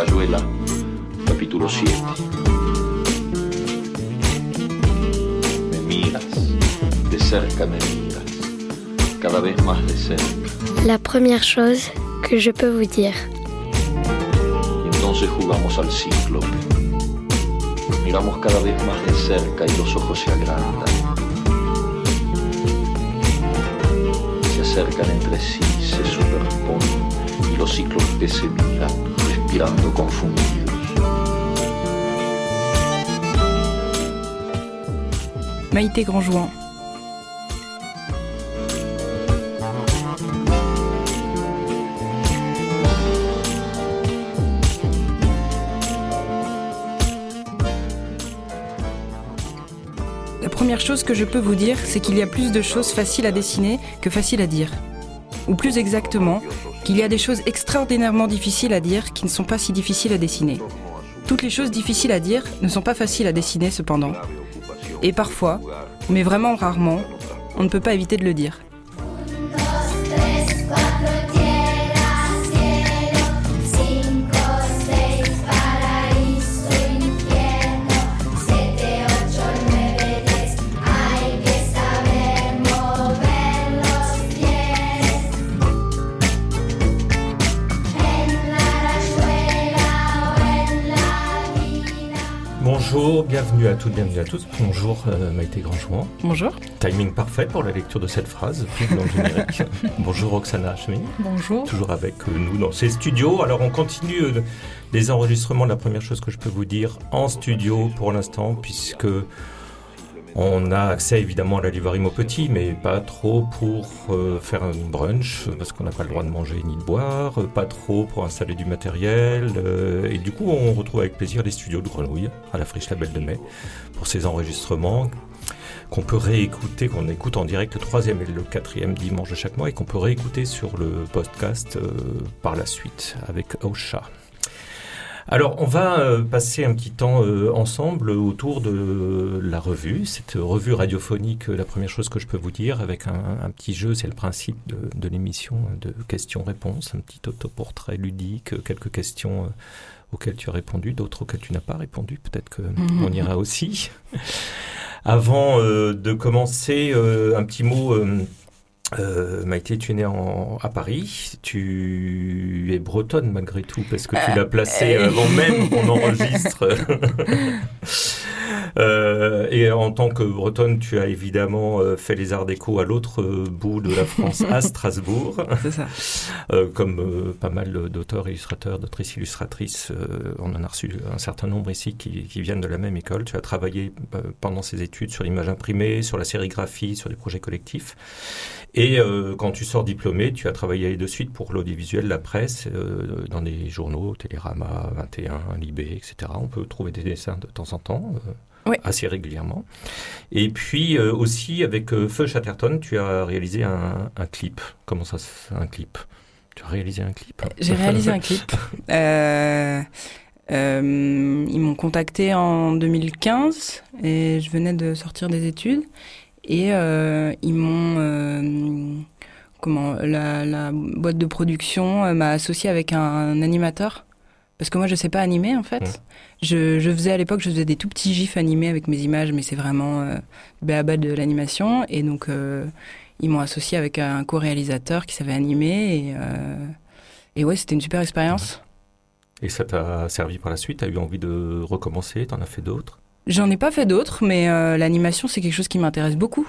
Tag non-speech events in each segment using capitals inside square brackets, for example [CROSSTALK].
Rayuela, capítulo 7. Me miras, de cerca me miras, cada vez más de cerca. La première chose que je peux vous dire. Entonces jugamos al cíclope. Miramos cada vez más de cerca y los ojos se agrandan. Se acercan entre sí, se superponen y los cíclopes se miran, Maïté Grandjouan. La première chose que je peux vous dire, c'est qu'il y a plus de choses faciles à dessiner que faciles à dire. Ou plus exactement, qu'il y a des choses extraordinairement difficiles à dire qui ne sont pas si difficiles à dessiner. Toutes les choses difficiles à dire ne sont pas faciles à dessiner cependant. Et parfois, mais vraiment rarement, on ne peut pas éviter de le dire. Bonjour, bienvenue à toutes, bienvenue à tous. Bonjour euh, Maïté Grandjouan. Bonjour. Timing parfait pour la lecture de cette phrase, dans le générique. [LAUGHS] Bonjour Roxana Hachemi. Bonjour. Toujours avec euh, nous dans ces studios. Alors on continue euh, les enregistrements. La première chose que je peux vous dire en studio pour l'instant, puisque on a accès évidemment à la librairie Maupetit, mais pas trop pour euh, faire un brunch, parce qu'on n'a pas le droit de manger ni de boire, euh, pas trop pour installer du matériel. euh, et du coup, on retrouve avec plaisir les studios de Grenouille, à la Friche Label de Mai, pour ces enregistrements qu'on peut réécouter, qu'on écoute en direct le troisième et le quatrième dimanche de chaque mois, et qu'on peut réécouter sur le podcast par la suite avec Osha. Alors, on va euh, passer un petit temps euh, ensemble autour de la revue, cette revue radiophonique. euh, La première chose que je peux vous dire avec un, un petit jeu, c'est le principe de, de l'émission de questions-réponses, un petit autoportrait ludique, quelques questions auxquelles tu as répondu, d'autres auxquelles tu n'as pas répondu. Peut-être que Mhm. [LAUGHS] on ira aussi. Avant de commencer, un petit mot. Euh, Maïté, tu es née en, à Paris. Tu es bretonne malgré tout, parce que tu Euh, l'as placé euh. avant même qu'on [LAUGHS] enregistre. [LAUGHS] Euh, et en tant que bretonne, tu as évidemment euh, fait les arts déco à l'autre euh, bout de la France, à [LAUGHS] Strasbourg. C'est ça. Euh, comme euh, pas mal d'auteurs, illustrateurs, d'autrices illustratrices, euh, on en a reçu un certain nombre ici qui, qui viennent de la même école. Tu as travaillé euh, pendant ces études sur l'image imprimée, sur la sérigraphie, sur des projets collectifs. Et euh, quand tu sors diplômé, tu as travaillé de suite pour l'audiovisuel, la presse, euh, dans des journaux, Télérama, 21, Libé, etc. On peut trouver des dessins de temps en temps. Euh, Oui. assez régulièrement. Et puis euh, aussi avec euh, Feu Chatterton, tu as réalisé un, un clip. Comment ça, un clip? Tu as réalisé un clip J'ai réalisé un clip. [LAUGHS] Euh, euh, ils m'ont contacté en 2015 et je venais de sortir des études et euh, ils m'ont euh, comment la, la boîte de production euh, m'a associé avec un, animateur parce que moi je sais pas animer en fait. Je, je faisais à l'époque je faisais des tout petits gifs animés avec mes images mais c'est vraiment euh, béaba de l'animation et donc euh, ils m'ont associé avec un co-réalisateur qui savait animer et euh, et ouais, c'était une super expérience. Et ça t'a servi par la suite? Tu as eu envie de recommencer? Tu en as fait d'autres? J'en ai pas fait d'autres, mais euh, l'animation, c'est quelque chose qui m'intéresse beaucoup.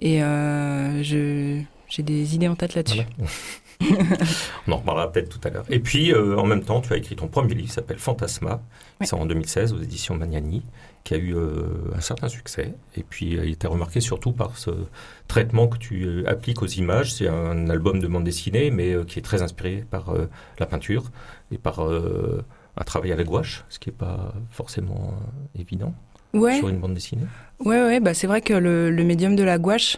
Et je, j'ai des idées en tête là-dessus. [LAUGHS] [LAUGHS] On en reparlera peut-être tout à l'heure. Et puis, euh, en même temps, tu as écrit ton premier livre, qui s'appelle Fantasma. Oui. C'est en 2016 aux éditions Magnani, qui a eu euh, un certain succès. Et puis, euh, il était remarqué surtout par ce traitement que tu euh, appliques aux images. C'est un album de bande dessinée, mais qui est très inspiré par la peinture et par un travail à la gouache, ce qui n'est pas forcément évident Ouais, sur une bande dessinée. ouais, ouais. Bah c'est vrai que le, le médium de la gouache,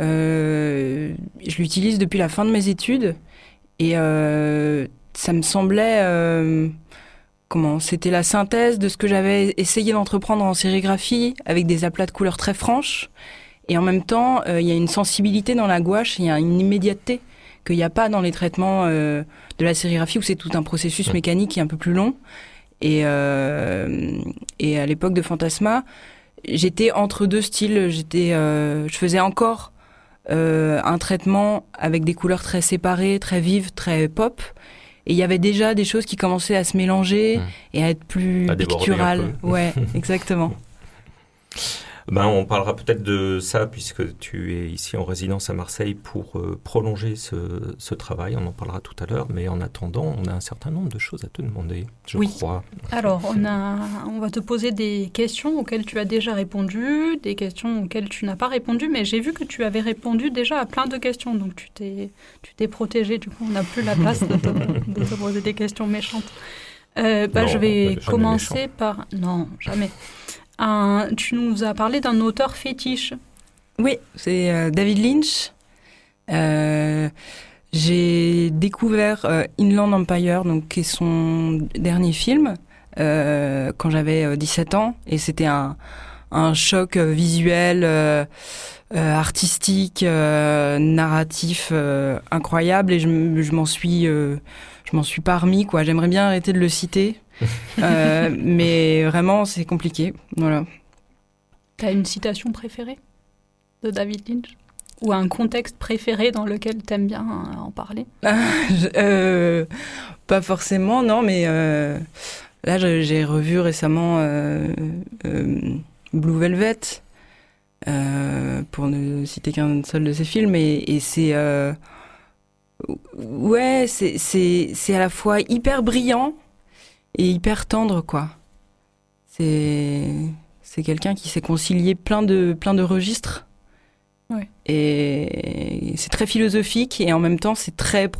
euh, je l'utilise depuis la fin de mes études, et euh, ça me semblait euh, comment C'était la synthèse de ce que j'avais essayé d'entreprendre en sérigraphie, avec des aplats de couleurs très franches, et en même temps, euh, il y a une sensibilité dans la gouache, il y a une immédiateté qu'il n'y a pas dans les traitements de la sérigraphie où c'est tout un processus mécanique qui est un peu plus long. Et, et à l'époque de Fantasma, j'étais entre deux styles. J'étais, je faisais encore un traitement avec des couleurs très séparées, très vives, très pop. Et il y avait déjà des choses qui commençaient à se mélanger mmh. et à être plus picturales. [LAUGHS] Ouais, exactement. Ben, on parlera peut-être de ça puisque tu es ici en résidence à Marseille pour euh, prolonger ce, travail. On en parlera tout à l'heure, mais en attendant, on a un certain nombre de choses à te demander, je oui. crois. Alors, on, a, on va te poser des questions auxquelles tu as déjà répondu, des questions auxquelles tu n'as pas répondu, mais j'ai vu que tu avais répondu déjà à plein de questions, donc tu t'es, tu t'es protégé. Du coup, on n'a plus la place de te, [LAUGHS] poser des questions méchantes. Euh, bah, je vais commencer par... Non, jamais tu nous as parlé d'un auteur fétiche. Oui, c'est euh, David Lynch. Euh, j'ai découvert euh, Inland Empire, donc qui est son dernier film, quand j'avais 17 ans, et c'était un, choc visuel, artistique, narratif incroyable, et je, m'en suis, je suis quoi. J'aimerais bien arrêter de le citer mais vraiment, c'est compliqué. Voilà. T'as une citation préférée de David Lynch? Ou un contexte préféré dans lequel t'aimes bien euh, en parler? [LAUGHS] Euh, Pas forcément, non, mais là j'ai revu récemment Blue Velvet, pour ne citer qu'un seul de ses films, et, et c'est ouais, c'est à la fois hyper brillant et hyper tendre, quoi. C'est c'est quelqu'un qui sait concilier plein de plein de registres. Ouais. Et c'est très philosophique et en même temps c'est très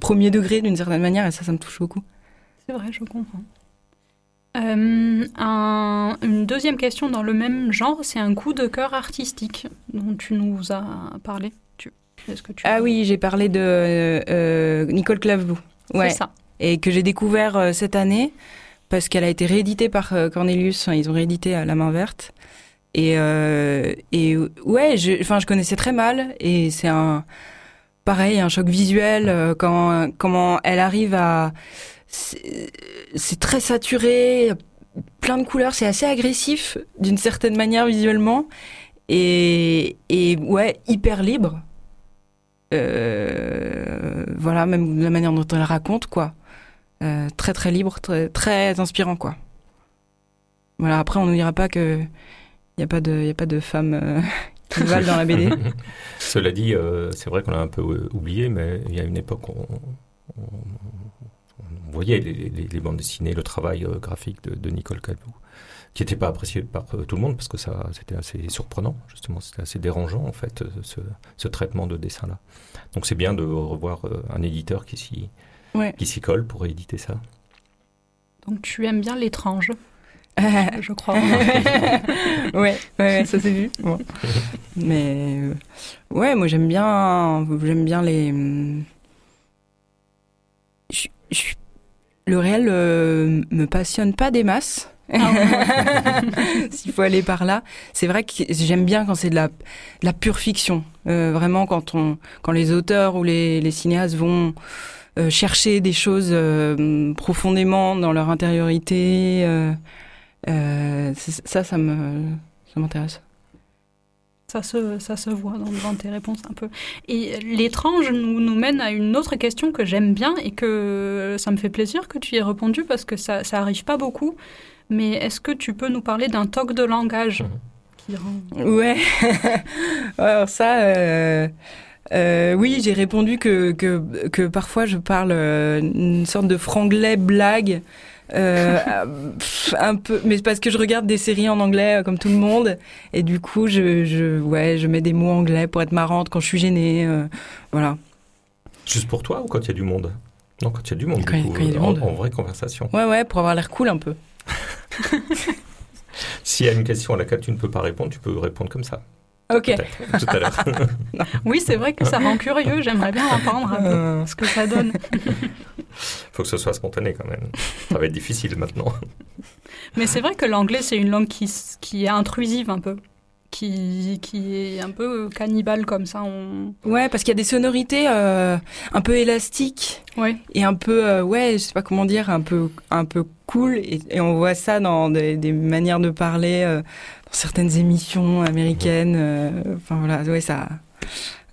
premier degré d'une certaine manière et ça ça me touche beaucoup. C'est vrai, je comprends. Euh, un, une deuxième question dans le même genre, c'est un coup de cœur artistique dont tu nous as parlé. Tu, est-ce que tu ah oui, j'ai parlé de euh, Nicole Clavebou. Ouais. C'est ça et que j'ai découvert euh, cette année parce qu'elle a été rééditée par euh, Cornelius. Ils ont réédité à la main verte. Et, euh, et ouais, je, enfin, je connaissais très mal et c'est un pareil, un choc visuel quand comment elle arrive à c'est très saturé, plein de couleurs, c'est assez agressif d'une certaine manière visuellement et, ouais, hyper libre. voilà, même la manière dont elle raconte quoi. Euh, très très libre, très, très inspirant quoi. Voilà, après on ne dira pas que il n'y a pas de, y a pas de femmes euh, [LAUGHS] qui valent dans la BD. [LAUGHS] Cela dit, euh, c'est vrai qu'on l'a un peu oublié, mais il y a une époque où on, voyait les, bandes dessinées, le travail graphique de, Nicole Cadou, qui n'était pas apprécié par tout le monde parce que ça, c'était assez surprenant, justement, c'était assez dérangeant en fait, ce, ce traitement de dessin là. Donc c'est bien de revoir un éditeur qui s'y qui s'y colle pour éditer ça. Donc tu aimes bien l'étrange [LAUGHS] je crois. ouais, ouais, ça s'est vu. [LAUGHS] Mais euh, ouais, moi j'aime bien, j'aime bien les. le réel euh, me passionne pas des masses. Ah [LAUGHS] S'il faut aller par là, c'est vrai que j'aime bien quand c'est de la, la pure fiction. Euh, vraiment quand on, quand les auteurs ou les, les cinéastes vont euh, chercher des choses euh, profondément dans leur intériorité. Euh, ça, ça me, ça m'intéresse. Ça se, ça se voit dans, tes réponses un peu. Et l'étrange nous, nous mène à une autre question que j'aime bien et que ça me fait plaisir que tu y aies répondu parce que ça, ça arrive pas beaucoup. Mais est-ce que tu peux nous parler d'un toc de langage qui rend... Ouais. [LAUGHS] Alors ça, euh, oui, j'ai répondu que, que, que, parfois je parle euh, une sorte de franglais blague. Euh, [LAUGHS] un peu, mais parce que je regarde des séries en anglais euh, comme tout le monde, et du coup, je, je, ouais, je mets des mots anglais pour être marrante quand je suis gênée, euh, voilà. Juste pour toi ou quand il y a du monde? Non, quand il y a du monde, quand, du coup, y a en, en, vraie conversation. Ouais, ouais, pour avoir l'air cool un peu. [LAUGHS] S'il y a une question à laquelle tu ne peux pas répondre, tu peux répondre comme ça. Ok. Tout à l'heure. oui, c'est vrai que ça rend curieux. J'aimerais bien entendre un peu euh. ce que ça donne. [LAUGHS] faut que ce soit spontané quand même. Ça va être difficile maintenant. Mais c'est vrai que l'anglais, c'est une langue qui, qui est intrusive un peu. Qui, qui est un peu cannibale comme ça. On... Ouais, parce qu'il y a des sonorités euh, un peu élastiques Ouais. et un peu, euh, ouais, je sais pas comment dire, un peu, un peu cool. Et, et on voit ça dans des, des manières de parler euh, dans certaines émissions américaines. euh, Enfin voilà, ouais, ça,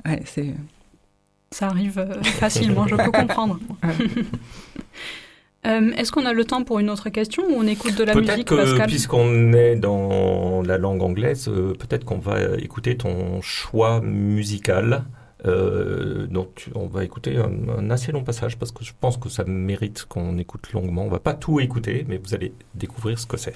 ouais, c'est. Ça arrive facilement, je peux [LAUGHS] comprendre. Euh, Est-ce qu'on a le temps pour une autre question ou on écoute de la Peut-être musique, que, Pascal puisqu'on est dans la langue anglaise, euh, peut-être qu'on va écouter ton choix musical. Euh, donc, on va écouter un, un assez long passage parce que je pense que ça mérite qu'on écoute longuement. On va pas tout écouter, mais vous allez découvrir ce que c'est.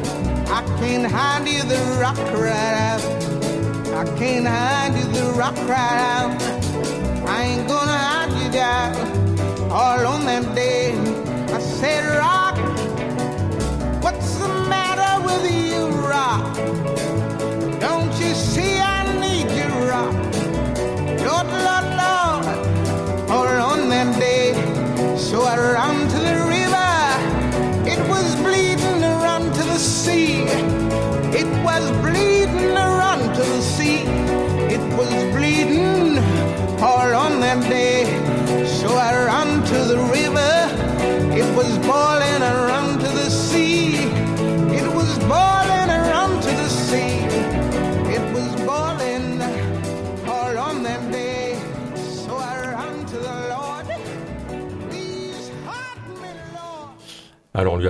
I can't hide you, the rock cried out. I can't hide you, the rock cried out. I ain't gonna hide you down all on that day. I said, Rock,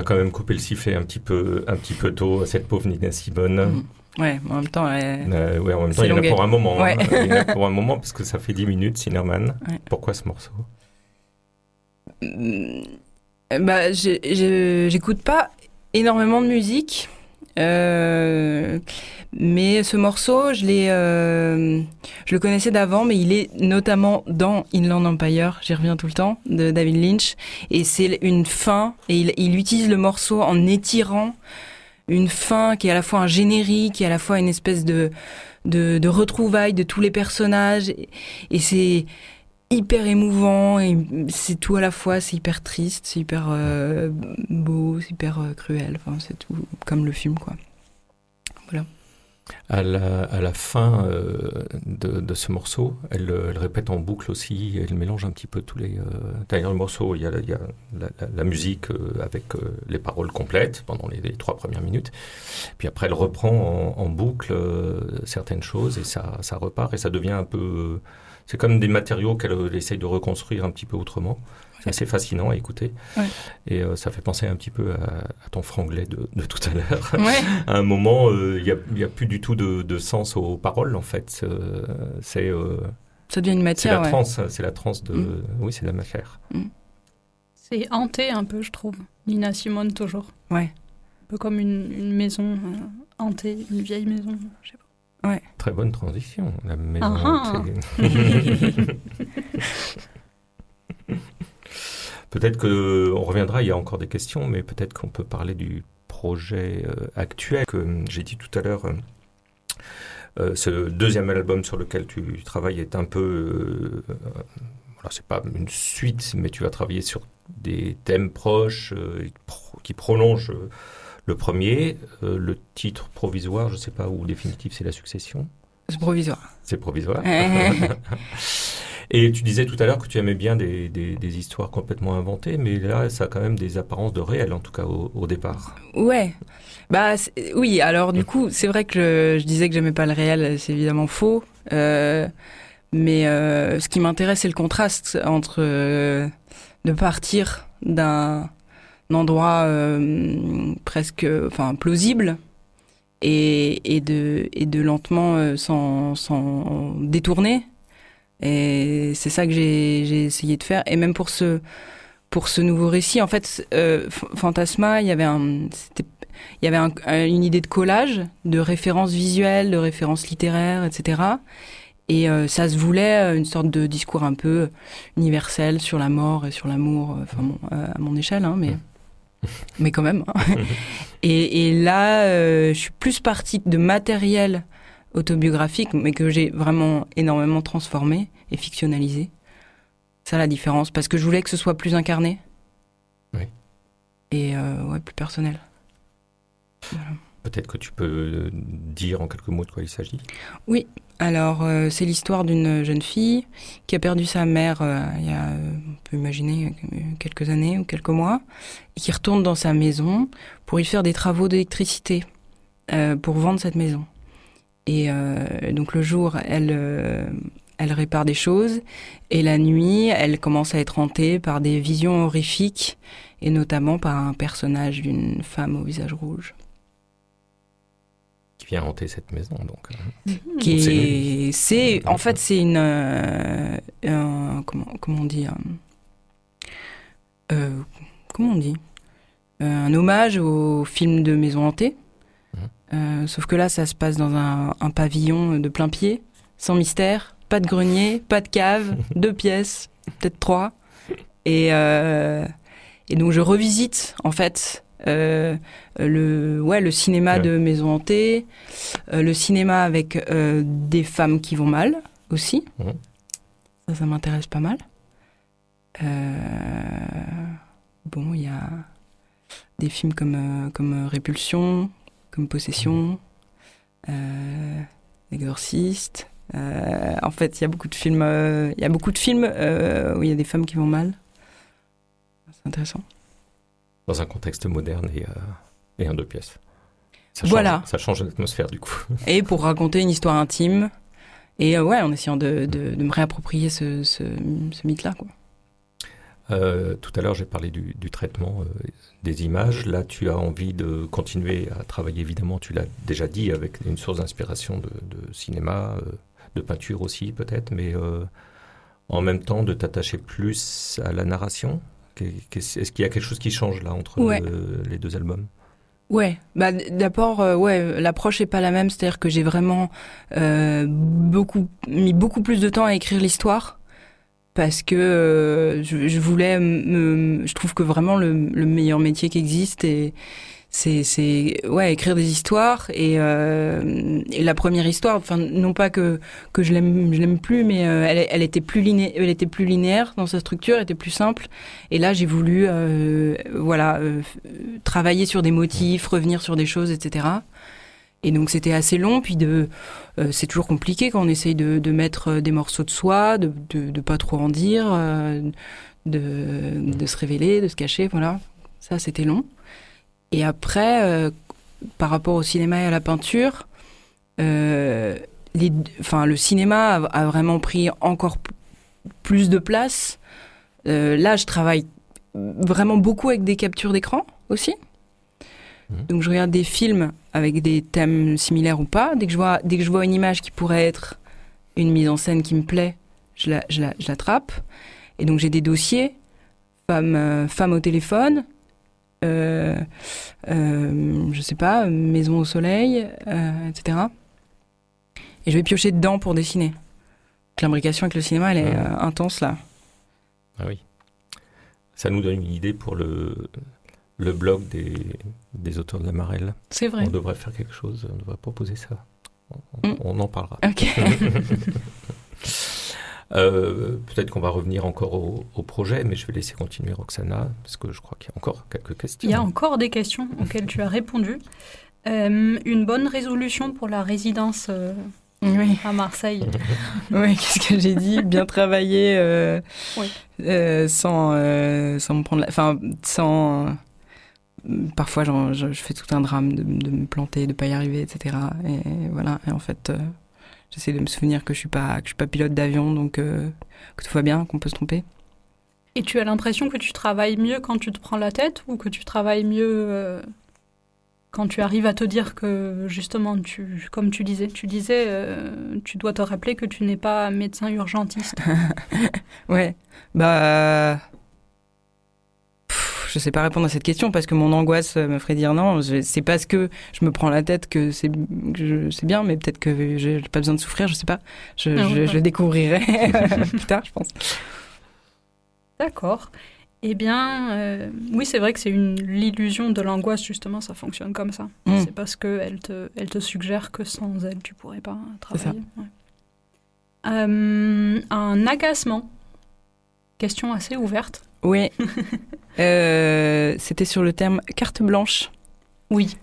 a quand même coupé le sifflet un petit peu, un petit peu tôt à cette pauvre Nina Simone. Ouais, en même temps, ouais. Euh, ouais, en même temps, il y en a pour un moment. hein. Ouais. [LAUGHS] Il y en a pour un moment parce que ça fait 10 minutes, Cinnamon. Ouais. Pourquoi ce morceau? Mm, Bah, j'écoute pas énormément de musique, euh, mais ce morceau, je l'ai, euh, je le connaissais d'avant, mais il est notamment dans Inland Empire. J'y reviens tout le temps de David Lynch, et c'est une fin, et il, il utilise le morceau en étirant une fin qui est à la fois un générique, est à la fois une espèce de de, de retrouvailles de tous les personnages, et, et c'est hyper émouvant c'est tout à la fois c'est hyper triste c'est hyper euh, beau c'est hyper euh, cruel. C'est tout comme le film quoi. À la, à la fin euh, de, de ce morceau, elle, elle répète en boucle aussi, elle mélange un petit peu tous les... D'ailleurs, le morceau, il y a, il y a la, musique avec les paroles complètes pendant les, trois premières minutes. Puis après, elle reprend en, en boucle certaines choses et ça, ça repart et ça devient un peu... euh, c'est comme des matériaux qu'elle euh, essaye de reconstruire un petit peu autrement. C'est assez fascinant à écouter. Ouais. Et euh, ça fait penser un petit peu à, à ton franglais de, de tout à l'heure [LAUGHS] ouais à un moment, euh, il n'y a, il y a plus du tout de, de sens aux paroles, en fait. Euh, c'est euh, ça devient une c'est matière la ouais. transe, c'est la transe de... Mm. Oui, c'est de la matière. C'est hanté un peu, je trouve. Nina Simone, toujours. ouais Un peu comme une, une maison euh, hantée, une vieille maison. Je sais pas. Très bonne transition. La maison Ah ah. [LAUGHS] peut-être que on reviendra, il y a encore des questions, mais peut-être qu'on peut parler du projet euh, actuel que j'ai dit tout à l'heure. euh, euh, ce deuxième album sur lequel tu travailles est un peu, euh, voilà, c'est pas une suite, mais tu vas travailler sur des thèmes proches pro- qui prolongent le premier. Euh, le titre provisoire, je sais pas, ou définitif, c'est la succession. c'est provisoire C'est provisoire. [LAUGHS] Et tu disais tout à l'heure que tu aimais bien des, des- des histoires complètement inventées, mais là, ça a quand même des apparences de réel, en tout cas au, au départ. ouais bah oui alors du coup c'est vrai que je, je disais que j'aimais pas le réel c'est évidemment faux euh, mais euh, ce qui m'intéresse c'est le contraste entre euh, de partir d'un endroit euh, presque enfin plausible et, et de et de lentement euh, s'en s'en détourner Et c'est ça que j'ai essayé de faire. Et même pour ce, pour ce nouveau récit, en fait, euh, Fantasma, il y avait, un, il y avait un- un- une idée de collage, de références visuelles, de références littéraires, etc. Et euh, ça se voulait euh, une sorte de discours un peu universel sur la mort et sur l'amour, euh, enfin euh, à mon échelle, hein, mais, [LAUGHS] mais quand même. hein. [LAUGHS] et, et là, euh, je suis plus partie de matériel autobiographique, mais que j'ai vraiment énormément transformé et fictionnalisé. Ça la différence, parce que je voulais que ce soit plus incarné. Oui. Et euh, ouais, plus personnel. Peut-être que tu peux dire en quelques mots de quoi il s'agit? Alors, euh, c'est l'histoire d'une jeune fille qui a perdu sa mère euh, il y a, on peut imaginer, euh, quelques années ou quelques mois, et qui retourne dans sa maison pour y faire des travaux d'électricité, pour vendre cette maison. Et donc le jour, elle, elle répare des choses, et la nuit, elle commence à être hantée par des visions horrifiques, et notamment par un personnage d'une femme au visage rouge. Qui vient hanter cette maison, donc. euh, qui C'est est, c'est, en fait, c'est une, euh, un- comment, comment on dit, euh, comment on dit, un hommage au film de Maison hantée. Euh, sauf que là, ça se passe dans un, un pavillon de plein pied, sans mystère, pas de grenier, pas de cave, [LAUGHS] deux pièces, peut-être trois. Et, et donc, je revisite, en fait, euh, le, ouais, le cinéma Ouais. de Maison hantée, euh, le cinéma avec euh, des femmes qui vont mal aussi. Mhm. Ça, ça m'intéresse pas mal. Bon, il y a des films comme, comme Répulsion, comme Possession, euh, Exorciste. Euh, en fait, il y a beaucoup de films, il y a beaucoup de films où il y a des femmes qui vont mal. C'est intéressant. Dans un contexte moderne et, euh, et en deux pièces. Ça change, Voilà. Ça change l'atmosphère du coup. [LAUGHS] Et pour raconter une histoire intime. Et euh, ouais, en essayant de, de, de me réapproprier ce, ce, ce mythe-là. Quoi. Euh, tout à l'heure, j'ai parlé du, du traitement euh, des images. Là, tu as envie de continuer à travailler, évidemment, tu l'as déjà dit, avec une source d'inspiration de, de cinéma, de peinture aussi, peut-être, mais en même temps, de t'attacher plus à la narration. Est-ce qu'il y a quelque chose qui change là entre Ouais. les deux albums? Ouais, bah d'abord, euh, ouais, l'approche est pas la même, c'est-à-dire que j'ai vraiment euh, beaucoup mis beaucoup plus de temps à écrire l'histoire parce que euh, je, je voulais me, je trouve que vraiment le, le meilleur métier qui existe et c'est c'est ouais écrire des histoires et, euh, et la première histoire, enfin non pas que que je l'aime je l'aime plus, mais euh, elle elle était plus liné, elle était plus linéaire dans sa structure, elle était plus simple et là j'ai voulu euh, voilà euh, travailler sur des motifs, revenir sur des choses, etc. Et donc c'était assez long, puis de, euh, c'est toujours compliqué quand on essaye de, de mettre euh, des morceaux de soi, de, de, de pas trop en dire, euh, de, de se révéler, de se cacher, voilà. Ça c'était long. Et après, euh, par rapport au cinéma et à la peinture, euh, les, enfin le cinéma a, a vraiment pris encore plus de place. Euh, là, je travaille vraiment beaucoup avec des captures d'écran aussi. Mhm. Donc je regarde des films avec des thèmes similaires ou pas. Dès que je vois, dès que je vois une image qui pourrait être une mise en scène qui me plaît, je la, je la, je l'attrape. Et donc j'ai des dossiers, femmes, euh, femmes au téléphone, euh, euh, je sais pas, maison au soleil, euh, etc. Et je vais piocher dedans pour dessiner. L'imbrication avec le cinéma, elle est euh, intense là. Ah oui. Ça nous donne une idée pour le, le blog des, des auteurs de la Marelle. C'est vrai. On devrait faire quelque chose, on devrait proposer ça. On, Mm. on en parlera. Ok. [LAUGHS] Euh, Peut-être qu'on va revenir encore au, au projet, mais je vais laisser continuer Roxana, parce que je crois qu'il y a encore quelques questions. Il y a encore des questions auxquelles tu as répondu. Euh, une bonne résolution pour la résidence euh, oui. à Marseille. [LAUGHS] Oui, qu'est-ce que j'ai dit? Bien travailler euh, Oui. euh, sans, euh, sans me prendre la... Enfin, sans... Parfois, genre, je, je fais tout un drame de, de me planter, de pas y arriver, etc. Et voilà. Et en fait, euh, j'essaie de me souvenir que je suis pas, que je suis pas pilote d'avion, donc euh, que tout va bien, qu'on peut se tromper. Et tu as l'impression que tu travailles mieux quand tu te prends la tête ou que tu travailles mieux euh, quand tu arrives à te dire que justement, tu, comme tu disais, tu disais, euh, tu dois te rappeler que tu n'es pas médecin urgentiste? [LAUGHS] Ouais, bah. Je sais pas répondre à cette question parce que mon angoisse me ferait dire non. C'est parce que je me prends la tête que c'est que bien, mais peut-être que j'ai pas besoin de souffrir, je sais pas. Je, je- ouais. je le découvrirai [LAUGHS] plus tard, je pense. D'accord. Eh bien, euh, oui, c'est vrai que c'est une l'illusion de l'angoisse, justement, ça fonctionne comme ça. Mm. C'est parce qu'elle te, elle te suggère que sans elle, tu pourrais pas travailler. Ouais. Euh, un agacement. Question assez ouverte. Oui. [LAUGHS] Euh, C'était sur le terme carte blanche. Oui.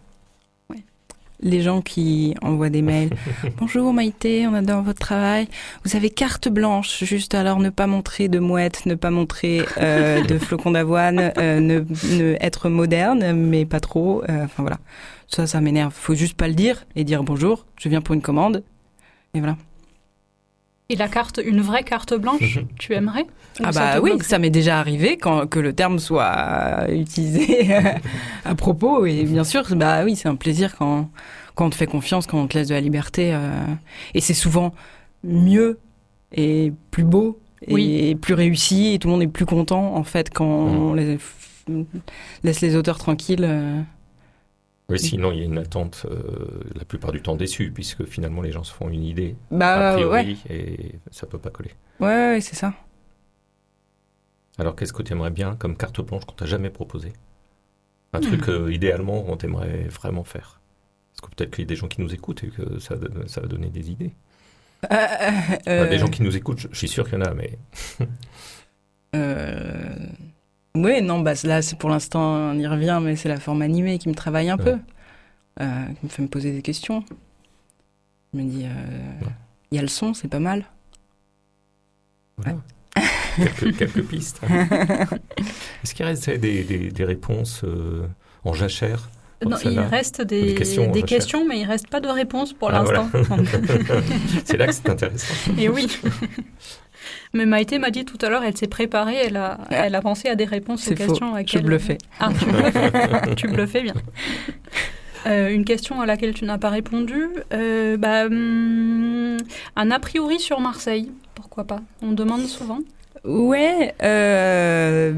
Les gens qui envoient des mails. [LAUGHS] Bonjour Maïté, on adore votre travail. Vous avez carte blanche, juste alors ne pas montrer de mouettes, ne pas montrer euh, de [LAUGHS] flocons d'avoine, euh, ne, ne être moderne, mais pas trop. euh, Enfin voilà. Ça, ça m'énerve. Faut juste pas le dire et dire bonjour, je viens pour une commande. Et voilà. Et la carte, une vraie carte blanche, tu aimerais Ah bah oui, ça m'est déjà arrivé quand que le terme soit utilisé [LAUGHS] à propos et bien sûr bah oui c'est un plaisir quand quand on te fait confiance quand on te laisse de la liberté euh, et c'est souvent mieux et plus beau et Oui. plus réussi et tout le monde est plus content en fait quand Mhm. on les- laisse les auteurs tranquilles. euh. Oui, sinon il y a une attente euh, la plupart du temps déçue, puisque finalement les gens se font une idée a Bah ouais priori et ça peut pas coller. ouais, ouais c'est ça. Alors qu'est-ce que tu aimerais bien comme carte blanche qu'on t'a jamais proposé Un truc euh, idéalement on t'aimerait vraiment faire Parce que peut-être qu'il y a des gens qui nous écoutent et que ça, va donner des idées. Euh, euh, des gens qui nous écoutent, je, je suis sûr qu'il y en a, mais Euh... Oui, non, bah là, c'est pour l'instant, on y revient, mais c'est la forme animée qui me travaille un peu, euh, qui me fait me poser des questions. Je me dis, euh, Ouais. il y a le son, c'est pas mal. voilà. quelques, quelques [LAUGHS] pistes. Est-ce qu'il reste des, des- des réponses euh, en jachère Non, il reste des, Des questions, des questions, mais il reste pas de réponse pour Ah, l'instant. [LAUGHS] C'est là que c'est intéressant. Et oui. [LAUGHS] Mais Maïté m'a dit tout à l'heure, elle s'est préparée, elle a, elle a pensé à des réponses aux faux, questions. à je laquelle- bluffais. Ah, tu bluffais, tu bluffais bien. Euh, une question à laquelle tu n'as pas répondu. Euh, bah, hum, un a priori sur Marseille, pourquoi pas? On demande souvent. Ouais, euh,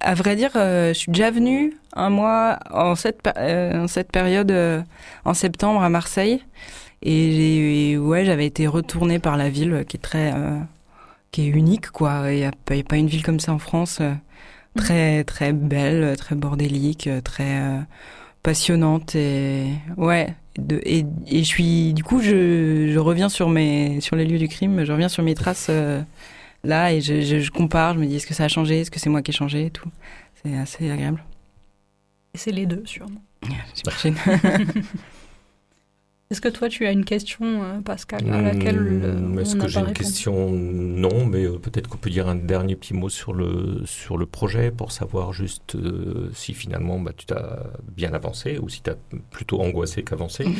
à vrai dire, euh, je suis déjà venue un mois en cette, euh, en cette période, euh, en septembre à Marseille. Et j'ai- ouais, j'avais été retournée par la ville qui est très, euh, qui est unique, quoi. Il n'y a, a pas une ville comme ça en France. euh, très, très belle, très bordélique, euh, très euh, passionnante. Et ouais. De, et, et je suis, du coup, je, je reviens sur mes, sur les lieux du crime, je reviens sur mes traces. euh, là et je, je, je compare, je me dis est-ce que ça a changé, est-ce que c'est moi qui ai changé et tout? C'est assez agréable. Et c'est les deux, sûrement. [LAUGHS] J'imagine. [LAUGHS] Est-ce que toi, tu as une question, euh, Pascal, à laquelle Hmm, Est-ce que j'ai une répondu question? Non, mais euh, peut-être qu'on peut dire un dernier petit mot sur le, sur le projet pour savoir juste euh, si finalement bah, tu t'as bien avancé ou si tu as plutôt angoissé qu'avancé. [LAUGHS]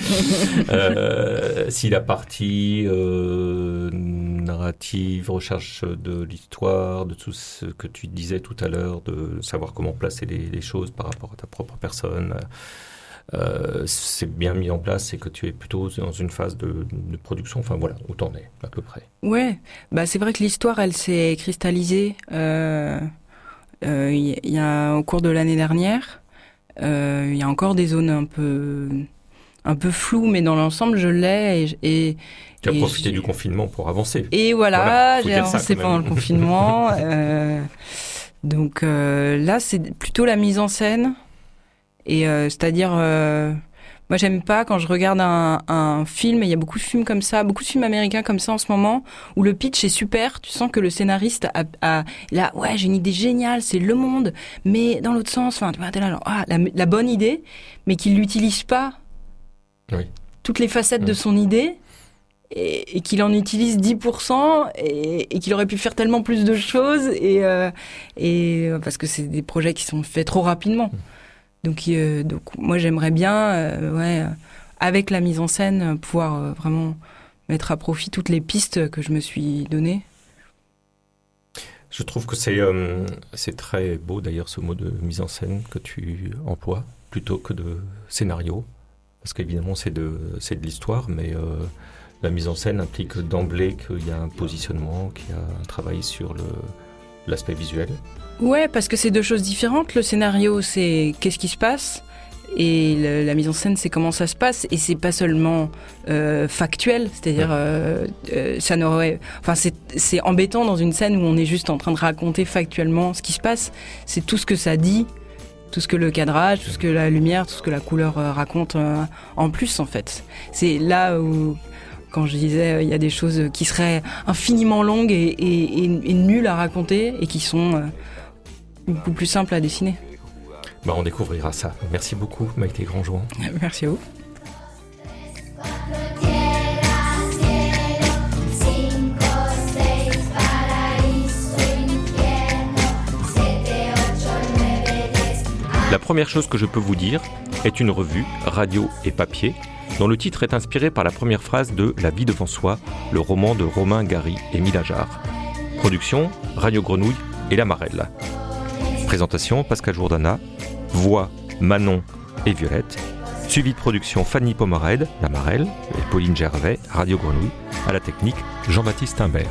Euh, si la partie euh, narrative, recherche de l'histoire, de tout ce que tu disais tout à l'heure, de savoir comment placer les, les choses par rapport à ta propre personne, euh, c'est bien mis en place et que tu es plutôt dans une phase de, de production. Enfin voilà, où t'en es à peu près. Ouais, bah c'est vrai que l'histoire, elle s'est cristallisée. euh, euh, Il y, a au cours de l'année dernière, il y a encore des zones un peu, un peu floues, mais dans l'ensemble, je l'ai et, et Tu as Et profité du confinement pour avancer. Et voilà, Voilà, j'ai avancé pendant le [LAUGHS] confinement. euh, donc euh, là, c'est plutôt la mise en scène. Et euh, c'est-à-dire, euh, moi, j'aime pas quand je regarde un, un film. Et il y a beaucoup de films comme ça, beaucoup de films américains comme ça en ce moment, où le pitch est super. Tu sens que le scénariste a, a là, ouais, j'ai une idée géniale, c'est le monde, mais dans l'autre sens. Enfin, tu vois, t'es là, ah, la, la bonne idée, mais qu'il l'utilise pas. Oui. Toutes les facettes de Mm. son idée et, et qu'il en utilise 10% et, et qu'il aurait pu faire tellement plus de choses et, euh, et parce que c'est des projets qui sont faits trop rapidement. Donc, euh, donc moi j'aimerais bien, euh, ouais, euh, avec la mise en scène, pouvoir vraiment mettre à profit toutes les pistes que je me suis données. Je trouve que c'est très beau d'ailleurs ce mot de mise en scène que tu emploies. plutôt que de scénario. Parce qu'évidemment, c'est de, de l'histoire, mais la mise en scène implique d'emblée qu'il y a un positionnement, qu'il y a un travail sur l'aspect visuel. Ouais, parce que c'est deux choses différentes. Le scénario, c'est qu'est-ce qui se passe et la mise en scène, c'est comment ça se passe. Et c'est pas seulement euh, factuel, c'est-à-dire, euh, euh, ça n'aurait. Enfin, c'est embêtant dans une scène où on est juste en train de raconter factuellement ce qui se passe. C'est tout ce que ça dit, tout ce que le cadrage, tout ce que la lumière, tout ce que la couleur raconte en plus, en fait. C'est là où quand je disais il y a des choses qui seraient infiniment longues et, et nulles à raconter et qui sont beaucoup plus simples à dessiner. Bah, on découvrira ça. Merci beaucoup, Maïté Grandjouan. [LAUGHS] Merci à vous. La première chose que je peux vous dire est une revue, radio et papier, dont le titre est inspiré par la première phrase de La vie devant soi, le roman de Romain Gary et Milajard. Production, Radio Grenouille et La Marelle. Présentation, Pascal Jourdana, Voix Manon et Violette. Suivi de production Fanny Pomarède, La Marelle, et Pauline Gervais, Radio Grenouille. À la technique, Jean-Baptiste Imbert.